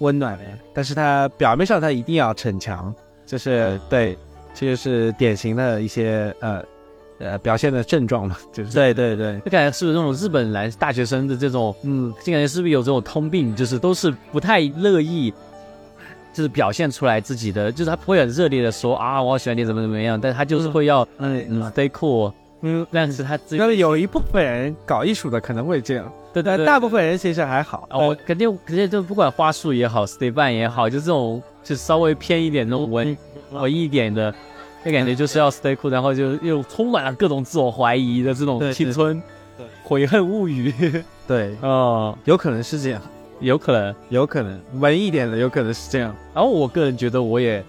温暖的，但是他表面上他一定要逞强，就是对，这就是典型的一些呃呃表现的症状嘛，就是。对对对，就感觉是不是那种日本男大学生的这种，嗯，就感觉是不是有这种通病，就是都是不太乐意，就是表现出来自己的，就是他不会很热烈的说啊，我好喜欢你怎么怎么样，但是他就是会要嗯。嗯 stay cool，嗯，但是他自己。那么有一部分人搞艺术的可能会这样，但对对对，大部分人其实还好。啊，我肯定肯定就不管花束也好，stay 办也好，就这种就稍微偏一点那种文文艺一点的，那感觉就是要 stay cool，然后就又充满了各种自我怀疑的这种青春对。悔恨物语，对，哦，有可能是这样，有可能。有可能。文艺一点的有可能是这样。然后我个人觉得我也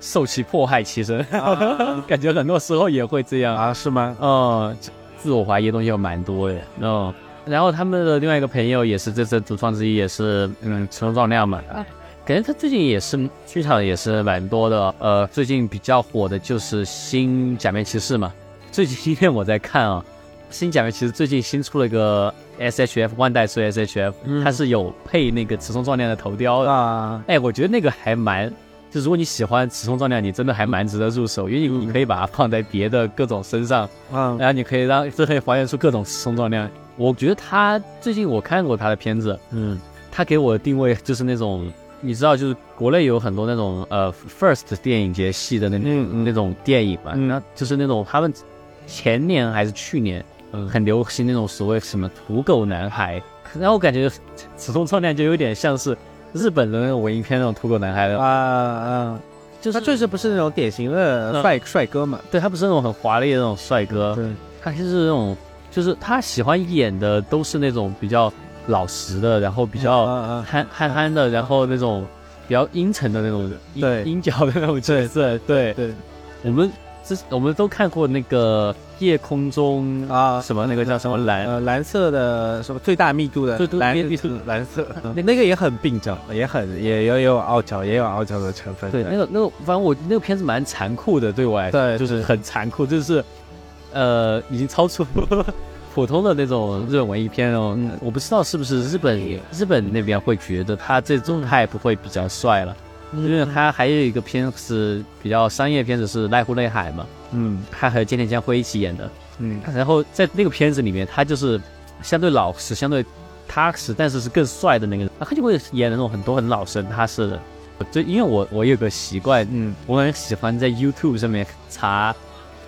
受其迫害其身，感觉很多时候也会这样。啊，啊，是吗？嗯，自我怀疑的东西有蛮多的，嗯。然后他们的另外一个朋友也是这次主创之一，也是嗯陈壮亮嘛，啊，感觉他最近也是剧场也是蛮多的，呃，最近比较火的就是新假面骑士嘛。最近今天我在看啊，新假面骑士最近新出了一个 S H F 万代出 S H F，、嗯。它是有配那个雌松壮亮的头雕的，啊，哎，我觉得那个还蛮，就如果你喜欢雌松壮亮，你真的还蛮值得入手，因为你你可以把它放在别的各种身上，嗯然后你可以让这可以还原出各种雌松壮亮。我觉得他最近我看过他的片子，嗯。他给我的定位就是那种，你知道，就是国内有很多那种呃 first 电影节系的那嗯嗯。那种电影嘛，嗯。那就是那种他们前年还是去年，嗯。很流行那种所谓什么土狗男孩，然后我感觉此中创亮就有点像是日本的那种文艺片那种土狗男孩的，啊啊，就是他确实不是那种典型的嗯。帅帅哥嘛。对他不是那种很华丽的那种帅哥，对，他就是那种就是他喜欢演的都是那种比较老实的，然后比较憨憨憨的，然后那种比较阴沉的那种阴对。阴角的那种角色，对。对。我们之我们都看过那个夜空中啊，什么那个叫什么蓝，呃，蓝色的什么最大密度的最多蓝密度蓝色，那那个也很病症，也很也有也有傲娇，也有傲娇的成分。对，那个那个，反正我那个片子蛮残酷的，对我来说，对就是很残酷，就是呃，已经超出 普通的那种日本文艺片哦。嗯我不知道是不是日本日本那边会觉得他这种 type 会比较帅了，因为他还有一个片是比较商业片子是《濑户内海》嘛，嗯他和菅田将晖一起演的。嗯然后在那个片子里面，他就是相对老实、相对踏实，但是是更帅的那个人。他就会演那种很多很老实、很踏实的。就因为我我有个习惯，嗯我很喜欢在 YouTube 上面查，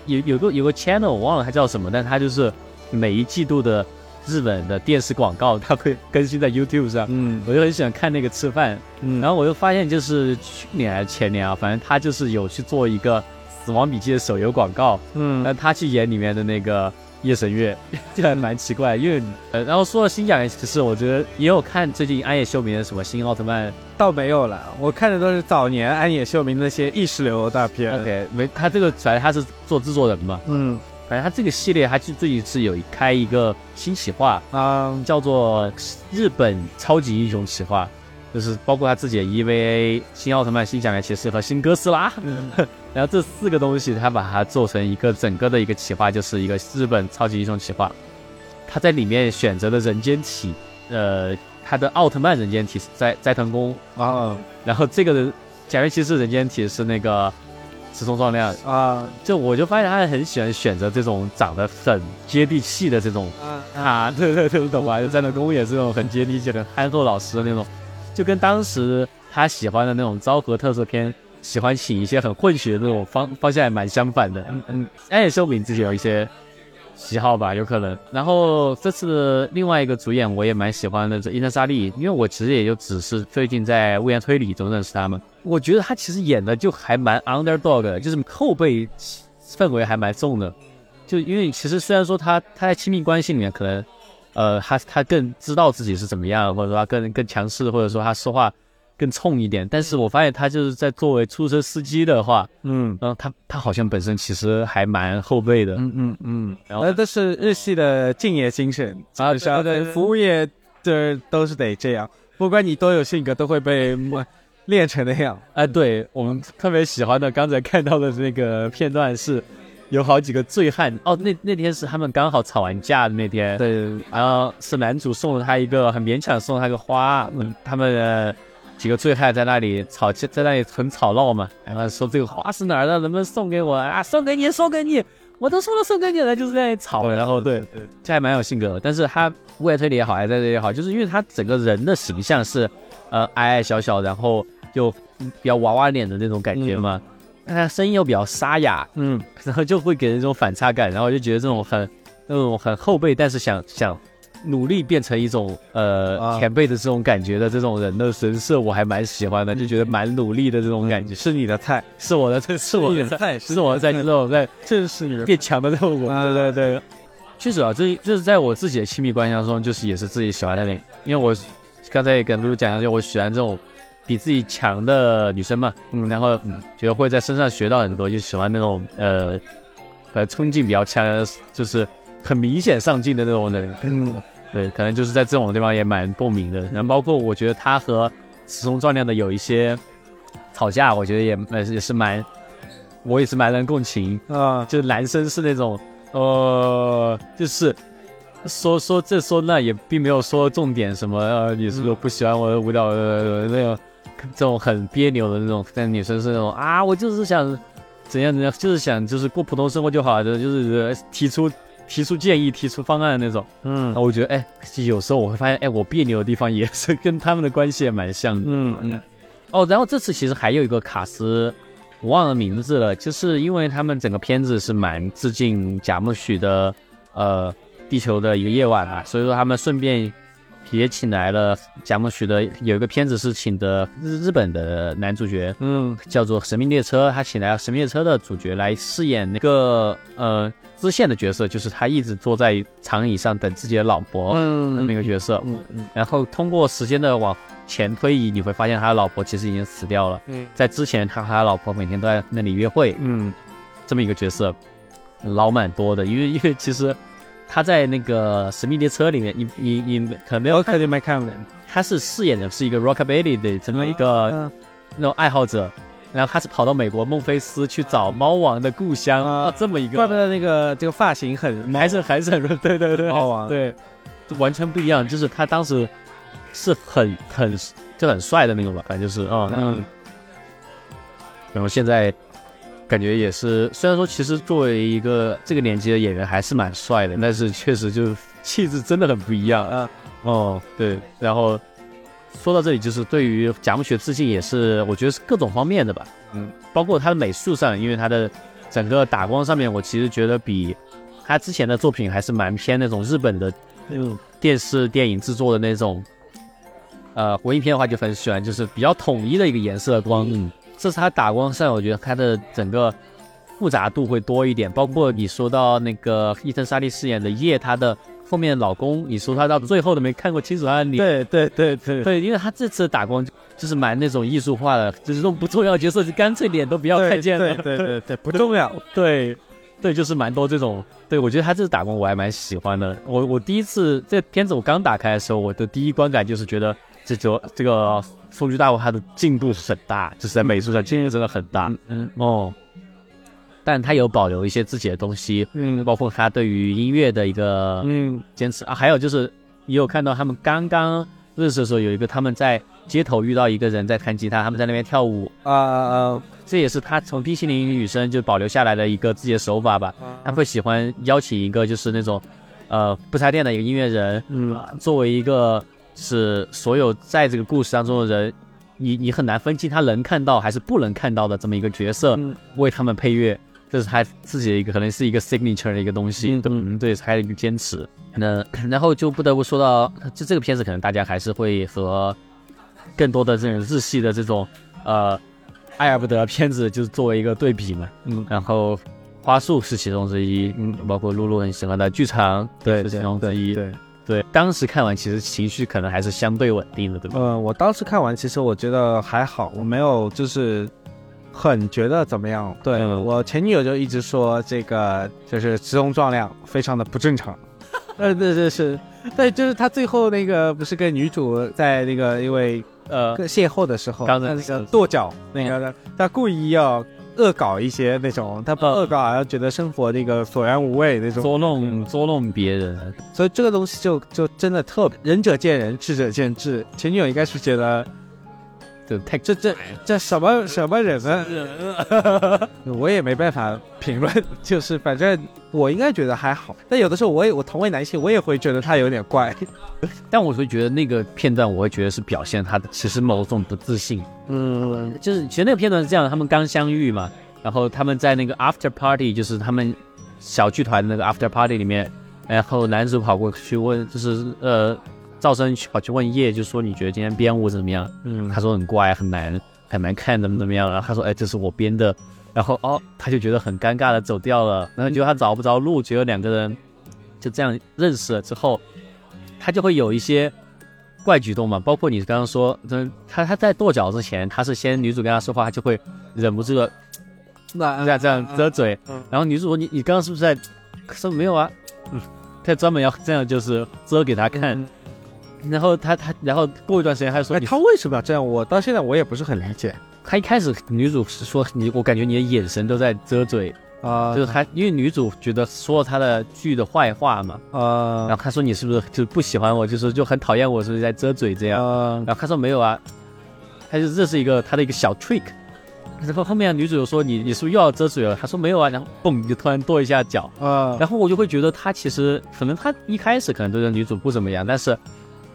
有有个有个 channel 我忘了它叫什么，但它就是每一季度的日本的电视广告，它会更新在 YouTube 上。嗯。我就很喜欢看那个吃饭，嗯，然后我又发现就是去年还是前年啊，反正他就是有去做一个《死亡笔记》的手游广告，嗯。那他去演里面的那个夜神月，这还蛮奇怪，因为呃，然后说到新讲员，其实我觉得也有看最近安野秀明的什么新奥特曼。倒没有了，我看的都是早年安野秀明那些意识流大片。，OK，没他这个反正他是做制作人嘛，嗯反正他这个系列他就最近是有开一个新企划，啊。叫做日本超级英雄企划，就是包括他自己的 EVA、新奥特曼、新假面骑士和新哥斯拉，然后这四个东西他把它做成一个整个的一个企划，就是一个日本超级英雄企划。他在里面选择的人间体，呃，他的奥特曼人间体是斋斋藤工，啊。然后这个人假面骑士人间体是那个石松壮亮。啊就我就发现他很喜欢选择这种长得很接地气的这种啊啊，对对对，懂吧？就战斗工也是那种很接地气的、憨厚老实的那种，就跟当时他喜欢的那种昭和特色片，喜欢请一些很混血的那种方方向还蛮相反的。嗯嗯，安野秀明自己有一些喜好吧，有可能。然后这次另外一个主演我也蛮喜欢的，这伊藤沙莉，因为我其实也就只是最近在《物言推理》中认识他们，我觉得他其实演的就还蛮 underdog，的就是后辈氛围还蛮重的。就因为其实虽然说他他在亲密关系里面可能，呃，他他更知道自己是怎么样，或者说他更更强势，或者说他说话更冲一点，但是我发现他就是在作为出租车司机的话，嗯。然后他他好像本身其实还蛮后辈的，嗯嗯嗯，然后那都是日系的敬业精神啊对对对服务业的都是得这样，不管你多有性格，都会被磨练成那样。哎，对我们特别喜欢的，刚才看到的那个片段是。有好几个醉汉。哦，那那天是他们刚好吵完架的那天，对，然后是男主送了他一个很勉强送了他个花，嗯，他们、呃、几个醉汉在那里吵架，在那里很吵闹嘛，然后说这个花是哪儿的，能不能送给我？啊？送给你，送给你，我都说了送给你了，就是在那里吵，然后对，对，这还蛮有性格的。但是他为了推理也好，还在这里也好，就是因为他整个人的形象是呃矮矮小小，然后就比较娃娃脸的那种感觉嘛，但他声音又比较沙哑，嗯。然后就会给人一种反差感，然后就觉得这种很那种很后辈，但是想想努力变成一种呃、啊。前辈的这种感觉的这种人的人设，我还蛮喜欢的，就觉得蛮努力的这种感觉，是你的菜，是我的菜，是我的菜，是我的菜，就是我在正是你变强的这种我。啊，对对，确实啊，这这是在我自己的亲密关系当中，就是也是自己喜欢的那个，因为我刚才也跟露露讲，就我喜欢这种比自己强的女生嘛，嗯，然后嗯，觉得会在身上学到很多，就喜欢那种呃呃冲劲比较强，就是很明显上进的那种人，嗯。对，可能就是在这种地方也蛮共鸣的。然后包括我觉得他和石松壮亮的有一些吵架，我觉得也呃也是蛮，我也是蛮能共情，啊，就是男生是那种，呃，就是说说这说那，也并没有说重点什么，呃，你是不是不喜欢我的舞蹈呃那种这种很别扭的那种，但女生是那种啊，我就是想怎样怎样，就是想就是过普通生活就好了，就是呃提出提出建议、提出方案的那种。嗯那我觉得，哎，有时候我会发现，哎，我别扭的地方也是跟他们的关系也蛮像的。嗯嗯哦，然后这次其实还有一个卡斯，我忘了名字了，就是因为他们整个片子是蛮致敬贾木许的，呃，地球的一个夜晚啊，所以说他们顺便也请来了贾木许的有一个片子是请的日日本的男主角，嗯叫做《神秘列车》，他请来了《神秘列车》的主角来饰演那个呃支线的角色，就是他一直坐在长椅上等自己的老婆那么嗯一个角色。嗯嗯然后通过时间的往前推移，你会发现他的老婆其实已经死掉了。嗯在之前，他和他老婆每天都在那里约会，嗯这么一个角色，老蛮多的。因为因为其实他在那个《神秘列车》里面，你你你可能没有看，我肯定没看过。他是饰演的是一个 rockabilly 的这么一个嗯那种爱好者。然后他是跑到美国孟菲斯去找猫王的故乡啊啊，这么一个怪不得那个这个发型很还是还是很对对对猫王对，完全不一样。就是他当时是很很就很帅的那种吧，反正就是哦嗯然后现在感觉也是，虽然说其实作为一个这个年纪的演员还是蛮帅的，但是确实就是气质真的很不一样啊。啊哦，对，然后说到这里，就是对于贾木雪致敬也是，我觉得是各种方面的吧。嗯，包括他的美术上，因为他的整个打光上面，我其实觉得比他之前的作品还是蛮偏那种日本的那种电视电影制作的那种。呃，文艺片的话就很喜欢，就是比较统一的一个颜色光。嗯，这是他打光上，我觉得他的整个复杂度会多一点。包括你说到那个伊藤沙莉饰演的叶，他的后面老公，你说他到最后都没看过清楚他的脸。对对对对对，因为他这次打光就就是蛮那种艺术化的，就是这种不重要角色就干脆脸都不要看见了。对对对对，不重要。对，对，就是蛮多这种。对我觉得他这次打光我还蛮喜欢的。我我第一次这片子我刚打开的时候，我的第一观感就是觉得这就这个风居大王他的进步很大，就是在美术上进步真的很大。嗯哦，但他有保留一些自己的东西，嗯。包括他对于音乐的一个嗯。坚持。啊，还有就是也有看到他们刚刚认识的时候，有一个他们在街头遇到一个人在弹吉他，他们在那边跳舞，啊啊这也是他从冰淇淋女生就保留下来的一个自己的手法吧。他会喜欢邀请一个就是那种呃不插电的一个音乐人，嗯。作为一个是所有在这个故事当中的人，你你很难分清他能看到还是不能看到的这么一个角色，嗯。为他们配乐，这是他自己的一个可能是一个 signature 的一个东西，嗯嗯，对，是他的一个坚持。那然后就不得不说到，就这个片子可能大家还是会和更多的这种日系的这种呃爱而不得片子就是作为一个对比嘛，嗯然后花束是其中之一，嗯，包括露露很喜欢的剧场，对是其中之一，对。对，当时看完其实情绪可能还是相对稳定的，对吧？呃，我当时看完，其实我觉得还好，我没有就是很觉得怎么样。对、嗯。我前女友就一直说这个就是直通撞量非常的不正常。呃，对对是，对，就是他最后那个不是跟女主在那个因为呃，邂逅的时候，刚才那个跺脚那个，他故意要恶搞一些那种，他不恶搞然后觉得生活那个索然无味那种，捉弄捉弄别人，所以这个东西就就真的特别仁者见仁，智者见智。前女友应该是觉得对，太这这这什么什么人啊？我也没办法评论，就是反正我应该觉得还好，但有的时候我也我同为男性，我也会觉得他有点怪。但我会觉得那个片段，我会觉得是表现他的其实某种不自信。嗯就是其实那个片段是这样的，他们刚相遇嘛，然后他们在那个 after party，就是他们小剧团的那个 after party 里面，然后男主跑过去问，就是呃，赵生跑去问叶，就说你觉得今天编舞怎么样？嗯他说很怪，很难，很难看，怎么怎么样？然后他说，哎，这是我编的。然后哦，他就觉得很尴尬的走掉了。然后结果他找不着路，结果两个人就这样认识了之后，他就会有一些怪举动嘛。包括你刚刚说，嗯，他他在跺脚之前，他是先女主跟他说话，他就会忍不住的那这样这样遮嘴。嗯然后女主说你你刚刚是不是在说没有啊？嗯，他专门要这样就是遮给他看。然后他他然后过一段时间他就说哎，他为什么要这样？我到现在我也不是很理解他一开始女主是说你，我感觉你的眼神都在遮嘴，啊，就是他，因为女主觉得说了他的剧的坏话嘛，呃然后他说你是不是就不喜欢我，就是就很讨厌我，是不是在遮嘴这样？呃然后他说没有啊，他就这是一个他的一个小 trick。然后后面女主又说你你是不是又要遮嘴了？他说没有啊，然后嘣就突然跺一下脚，呃然后我就会觉得他其实可能他一开始可能对这女主不怎么样，但是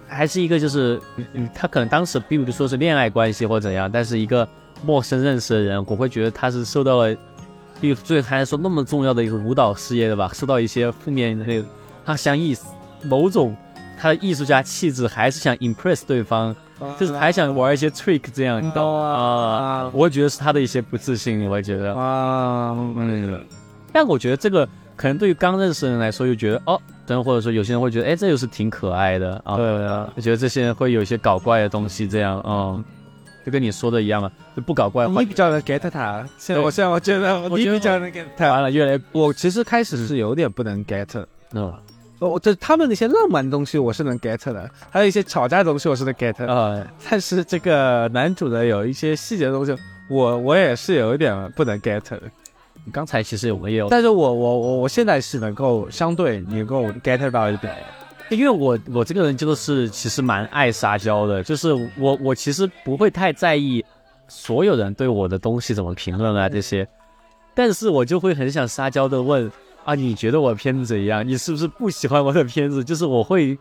还是一个就是嗯嗯，他可能当时并不是说是恋爱关系或怎样，但是一个陌生认识的人，我会觉得他是受到了，比如对他来说那么重要的一个舞蹈事业的吧，受到一些负面的那个他想以某种他的艺术家气质，还是想 impress 对方，就是还想玩一些 trick 这样，你懂吗？啊，我会觉得是他的一些不自信，我会觉得。啊，嗯，但我觉得这个可能对于刚认识的人来说，又觉得哦，等或者说有些人会觉得，哎，这又是挺可爱的啊，对啊，就觉得这些人会有一些搞怪的东西，这样，嗯，就跟你说的一样嘛，就不搞怪，你比较能 get 他。现在我现在我觉得你比较能 get 他。完了越来越，我其实开始是有点不能 get，嗯我这他们那些浪漫的东西我是能 get 的，还有一些吵架的东西我是能 get 的。啊，但是这个男主的有一些细节的东西，我我也是有一点不能 get 的。刚才其实我们也有但是我我我我现在是能够相对能够 get 到一点。因为我我这个人就是其实蛮爱撒娇的，就是我我其实不会太在意所有人对我的东西怎么评论啊这些，但是我就会很想撒娇的问啊，你觉得我的片子怎样？你是不是不喜欢我的片子？就是我会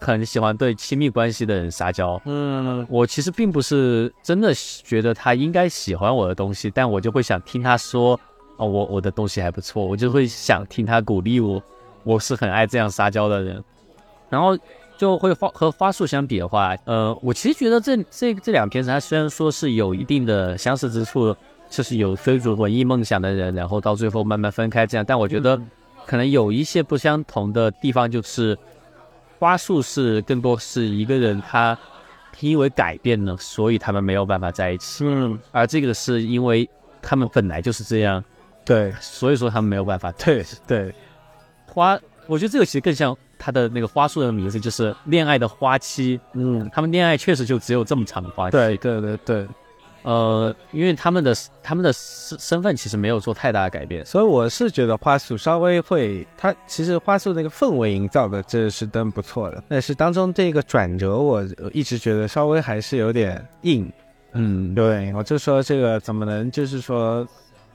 很喜欢对亲密关系的人撒娇。嗯，我其实并不是真的觉得他应该喜欢我的东西，但我就会想听他说哦，我我的东西还不错，我就会想听他鼓励我。我是很爱这样撒娇的人。然后就会花和花束相比的话，呃，我其实觉得这这这两片子，它虽然说是有一定的相似之处，就是有追逐文艺梦想的人，然后到最后慢慢分开这样，但我觉得可能有一些不相同的地方，就是花束是更多是一个人他因为改变了，所以他们没有办法在一起，嗯，而这个是因为他们本来就是这样，对所以说他们没有办法对对，花，我觉得这个其实更像他的那个花束的名字，就是恋爱的花期。嗯，他们恋爱确实就只有这么长的花期。，对对对对，呃，因为他们的他们的身身份其实没有做太大的改变。所以我是觉得花束稍微会，它其实花束那个氛围营造的这是真不错的，但是当中这个转折，我一直觉得稍微还是有点硬。嗯对，我就说这个怎么能就是说，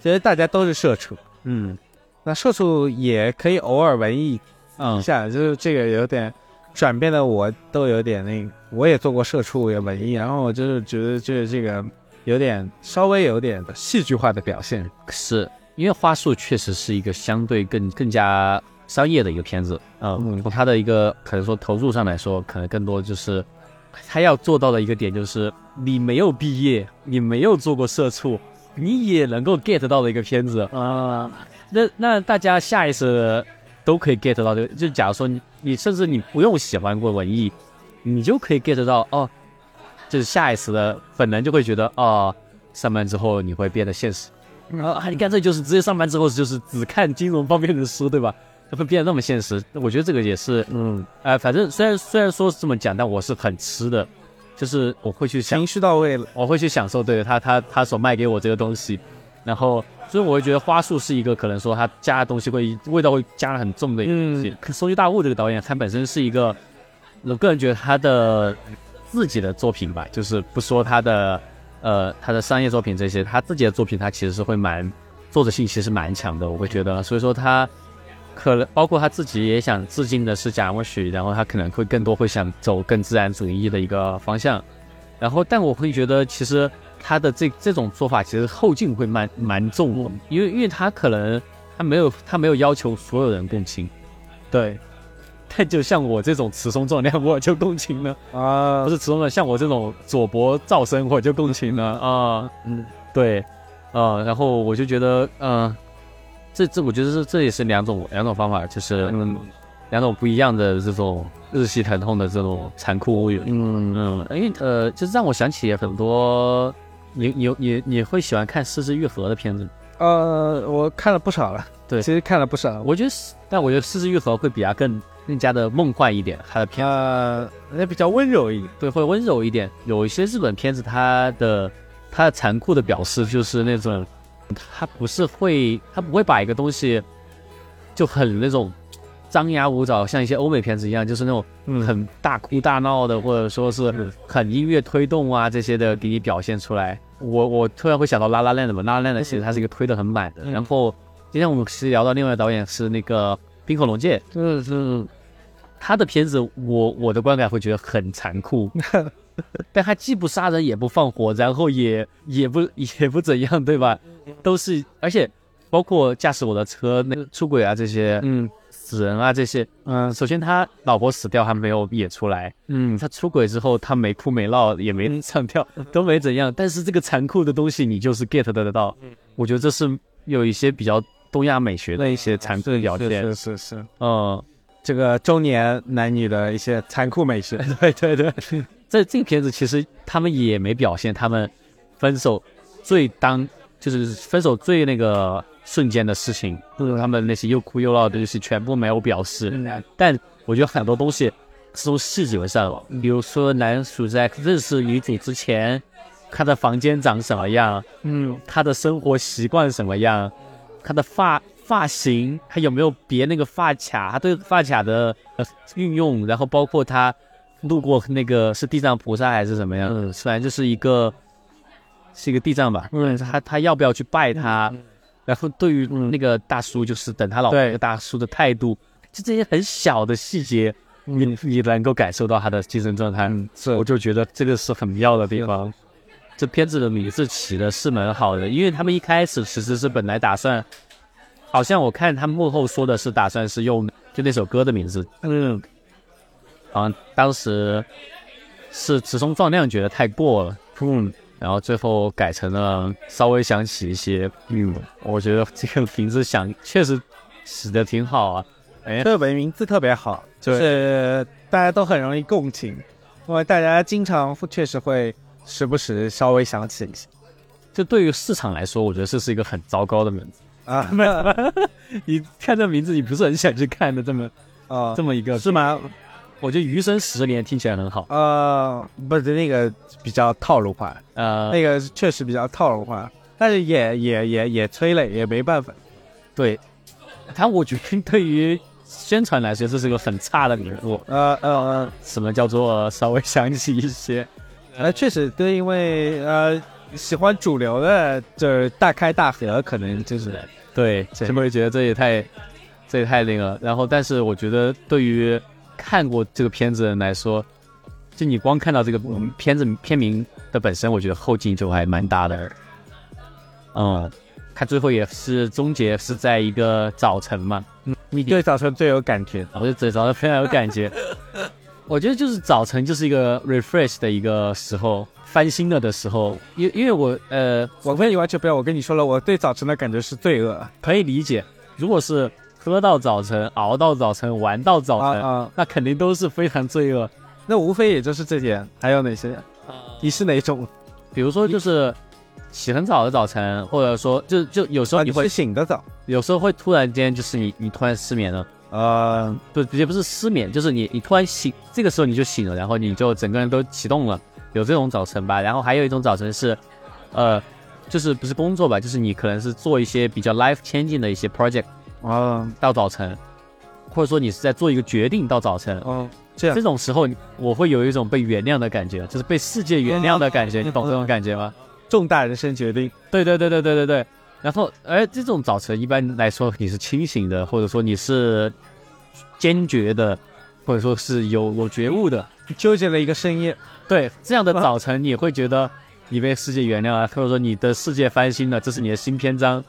其实大家都是社畜，嗯那社畜也可以偶尔文艺一嗯下，就是这个有点转变的，我都有点那个，我也做过社畜，也文艺，然后我就是觉得就是这个有点稍微有点戏剧化的表现。是因为花束确实是一个相对更更加商业的一个片子。呃嗯从它的一个可能说投入上来说，可能更多就是他要做到的一个点，就是你没有毕业，你没有做过社畜，你也能够 get 到的一个片子。啊，那那大家下意识都可以 get 到这个，就假如说你你甚至你不用喜欢过文艺，你就可以 get 到哦，就是下意识的本能就会觉得哦，上班之后你会变得现实。啊，你看这就是直接上班之后就是只看金融方面的书，对吧？会变得那么现实，我觉得这个也是，嗯，呃，反正虽然虽然说是这么讲，但我是很吃的，就是我会去想情绪到位了。我会去享受对他他他所卖给我这个东西，然后所以我会觉得花束是一个可能说他加的东西会味道会加的很重的一个东西。松居大悟这个导演，他本身是一个，我个人觉得他的自己的作品吧，就是不说他的呃他的商业作品这些，他自己的作品他其实是会蛮作者性其实蛮强的，我会觉得，所以说他。可能包括他自己也想致敬的是贾默许，然后他可能会更多会想走更自然主义的一个方向，然后，但我会觉得，其实他的这这种做法，其实后劲会蛮蛮重的，因为因为他可能他没有他没有要求所有人共情，对。但就像我这种雌雄壮量，我就共情了；啊。不，是雌雄壮，像我这种左脖噪声，我就共情了啊。嗯，对，啊，然后我就觉得，嗯、这这我觉得是这也是两种两种方法，就是嗯两种不一样的这种日系疼痛的这种残酷物语。嗯嗯，因为呃，就是让我想起很多，你你你你会喜欢看《四肢愈合》的片子吗？呃，我看了不少了，对其实看了不少。我我觉得，但我觉得《四肢愈合》会比它更更加的梦幻一点，它的片呃，那比较温柔一点。对会温柔一点。有一些日本片子，它的它的残酷的表示就是那种，它不是会，他不会把一个东西就很那种张牙舞爪，像一些欧美片子一样，就是那种很大哭大闹的，或者说是很音乐推动啊这些的给你表现出来。我我突然会想到拉拉链的嘛，拉拉链的其实它是一个推的很满的。然后今天我们其实聊到另外一个导演是那个冰口龙介，嗯嗯，他的片子我我的观感会觉得很残酷，但他既不杀人也不放火，然后也也不也不怎样，对吧？都是而且包括驾驶我的车那个出轨啊这些，嗯，死人啊这些。嗯首先他老婆死掉，还没有演出来，嗯他出轨之后，他没哭没闹，也没唱跳，都没怎样。但是这个残酷的东西，你就是 get 得到。我觉得这是有一些比较东亚美学的一些残酷的表现。是是是，嗯，这个中年男女的一些残酷美食。对 对对，在 这个片子其实他们也没表现他们分手最当就是分手最那个瞬间的事情，就是他们那些又哭又闹的东西全部没有表示。但我觉得很多东西是从细节上，比如说男主在认识女主之前，他的房间长什么样，嗯他的生活习惯什么样，他的发发型，他有没有别那个发卡，他对发卡的呃运用，然后包括他路过那个是地藏菩萨还是什么样，嗯，反正就是一个是一个地藏吧，嗯，他他要不要去拜他，然后对于那个大叔，就是等他老婆对。那个大叔的态度，就这些很小的细节，你你能够感受到他的精神状态，嗯是。我就觉得这个是很妙的地方。这片子的名字起的是蛮好的，因为他们一开始其实是本来打算，好像我看他们幕后说的是打算是用就那首歌的名字，嗯，好像当时是直松壮亮觉得太过了，嗯，然后最后改成了稍微想起一些，嗯，我觉得这个名字想确实起的挺好啊，哎，特别名字特别好，就是大家都很容易共情，因为大家经常确实会时不时稍微想起一些。这对于市场来说，我觉得这是一个很糟糕的名字。啊没有，你看这名字，你不是很想去看的，这么啊这么一个，是吗？我觉得《余生十年》听起来很好，呃，不是那个比较套路化，呃，那个确实比较套路化，但是也也也也催泪，也没办法。对，但我觉得对于宣传来说，这是个很差的名字。呃呃什么叫做稍微想起一些？呃，确实对，因为呃喜欢主流的，就是大开大合，可能就是对，对是不是觉得这也太，这也太那个？然后，但是我觉得对于看过这个片子的人来说，就你光看到这个片子片名的本身，我觉得后劲就还蛮大的。嗯，它最后也是终结是在一个早晨嘛，嗯，你对早晨最有感觉。我就这早晨非常有感觉。我觉得就是早晨就是一个 refresh 的一个时候，翻新了的时候，因因为我呃我跟你完全不要，我跟你说了，我对早晨的感觉是罪恶可以理解，如果是喝到早晨、熬到早晨、玩到早晨，啊啊，那肯定都是非常罪恶。那无非也就是这点，还有哪些？你是哪种？比如说就是起很早的早晨，或者说就就有时候啊，你会、你醒得早。有时候会突然间就是你你突然失眠了。呃，不，也不是失眠，就是你你突然醒，这个时候你就醒了，然后你就整个人都启动了，有这种早晨吧。然后还有一种早晨是，呃，就是不是工作吧，就是你可能是做一些比较 life changing 的一些 project 啊，到早晨，或者说你是在做一个决定到早晨，嗯，这样这种时候我会有一种被原谅的感觉，就是被世界原谅的感觉，你懂这种感觉吗？重大人生决定。对对对对对对对。然后，而这种早晨一般来说你是清醒的，或者说你是坚决的，或者说是有有觉悟的。纠结了一个深夜，对这样的早晨，你会觉得你被世界原谅了，或者说你的世界翻新了，这是你的新篇章。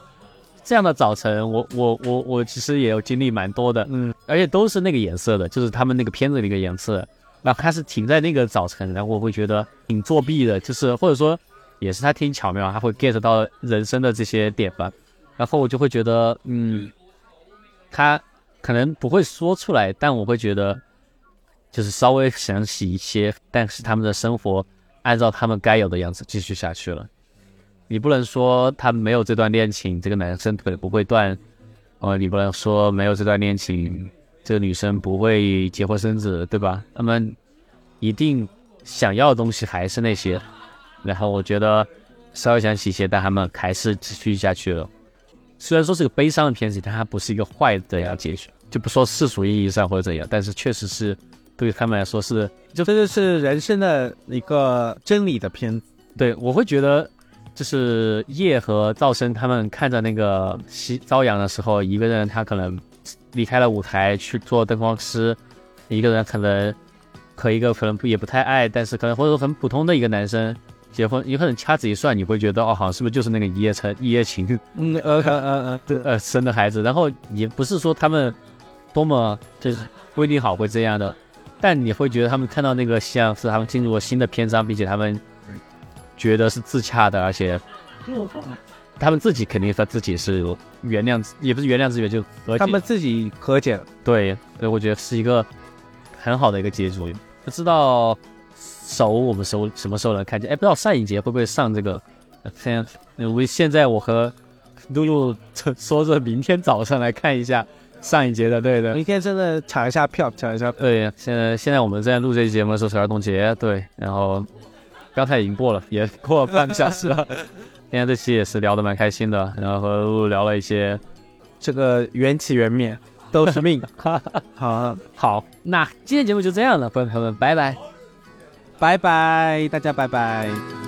这样的早晨，我我我我其实也有经历蛮多的，嗯，而且都是那个颜色的，就是他们那个片子那个颜色。然后他是停在那个早晨，然后我会觉得挺作弊的，就是或者说也是他挺巧妙，他会 get 到人生的这些点吧。然后我就会觉得，嗯，他可能不会说出来，但我会觉得就是稍微想起一些，但是他们的生活按照他们该有的样子继续下去了。你不能说他没有这段恋情，这个男生腿不会断，呃，你不能说没有这段恋情，这个女生不会结婚生子，对吧？他们一定想要的东西还是那些。然后我觉得稍微想起一些，但他们还是继续下去了。虽然说是个悲伤的片子，但它不是一个坏的结局，就不说世俗意义上或者怎样，但是确实是对他们来说是就这就是人生的一个真理的片子。对，我会觉得，就是叶和赵生他们看着那个夕朝阳的时候，一个人他可能离开了舞台去做灯光师，一个人可能和一个可能不也不太爱，但是可能或者说很普通的一个男生结婚，有可能掐指一算，你会觉得哦，好像是不是就是那个一夜成一夜情嗯 呃呃呃呃，对，呃生的孩子？然后也不是说他们多么就是不一定好会这样的，但你会觉得他们看到那个像是他们进入了新的篇章，并且他们觉得是自洽的，而且他们自己肯定说自己是原谅，也不是原谅自己，就和他们自己和解了。对，所以我觉得是一个很好的一个结局。不知道手我们时候什么时候能看见？哎，不知道上一节会不会上这个？现在我现在我和露露说着明天早上来看一下上一节的，对的。明天真的抢一下票，抢一下票。对，现在现在我们在录这期节目的时候是儿童节，对，然后刚才已经过了，也过了半个小时了。今天这期也是聊得蛮开心的，然后和露露聊了一些。这个缘起缘灭都是命。好，好，那今天节目就这样了，朋友们，拜拜。拜拜，大家拜拜。